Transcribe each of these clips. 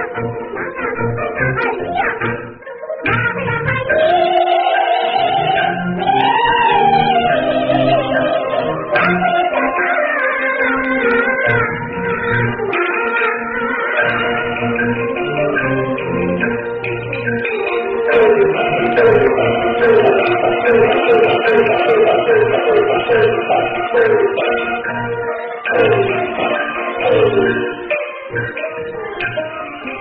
在家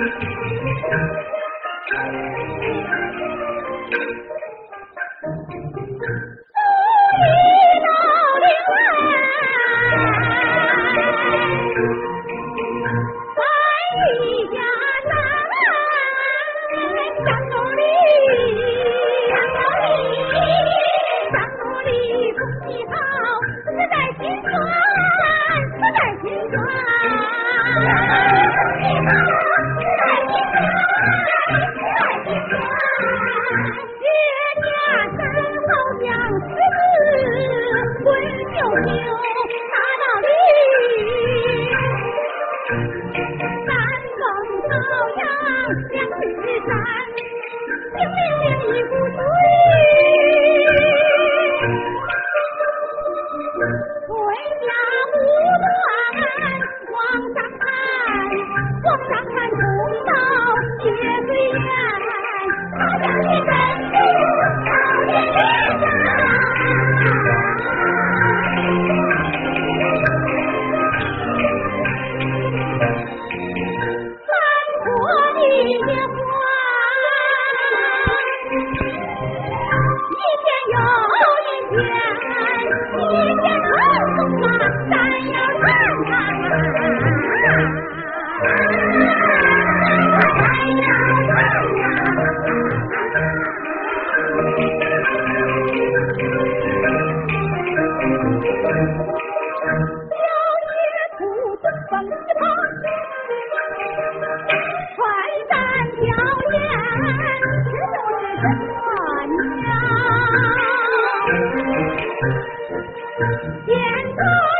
走一道岭来，翻一家山，山沟里，山沟里，山沟里空气好，在心，在心，月下山好像狮子滚绣球大道理三更朝阳两地山清明另一天尊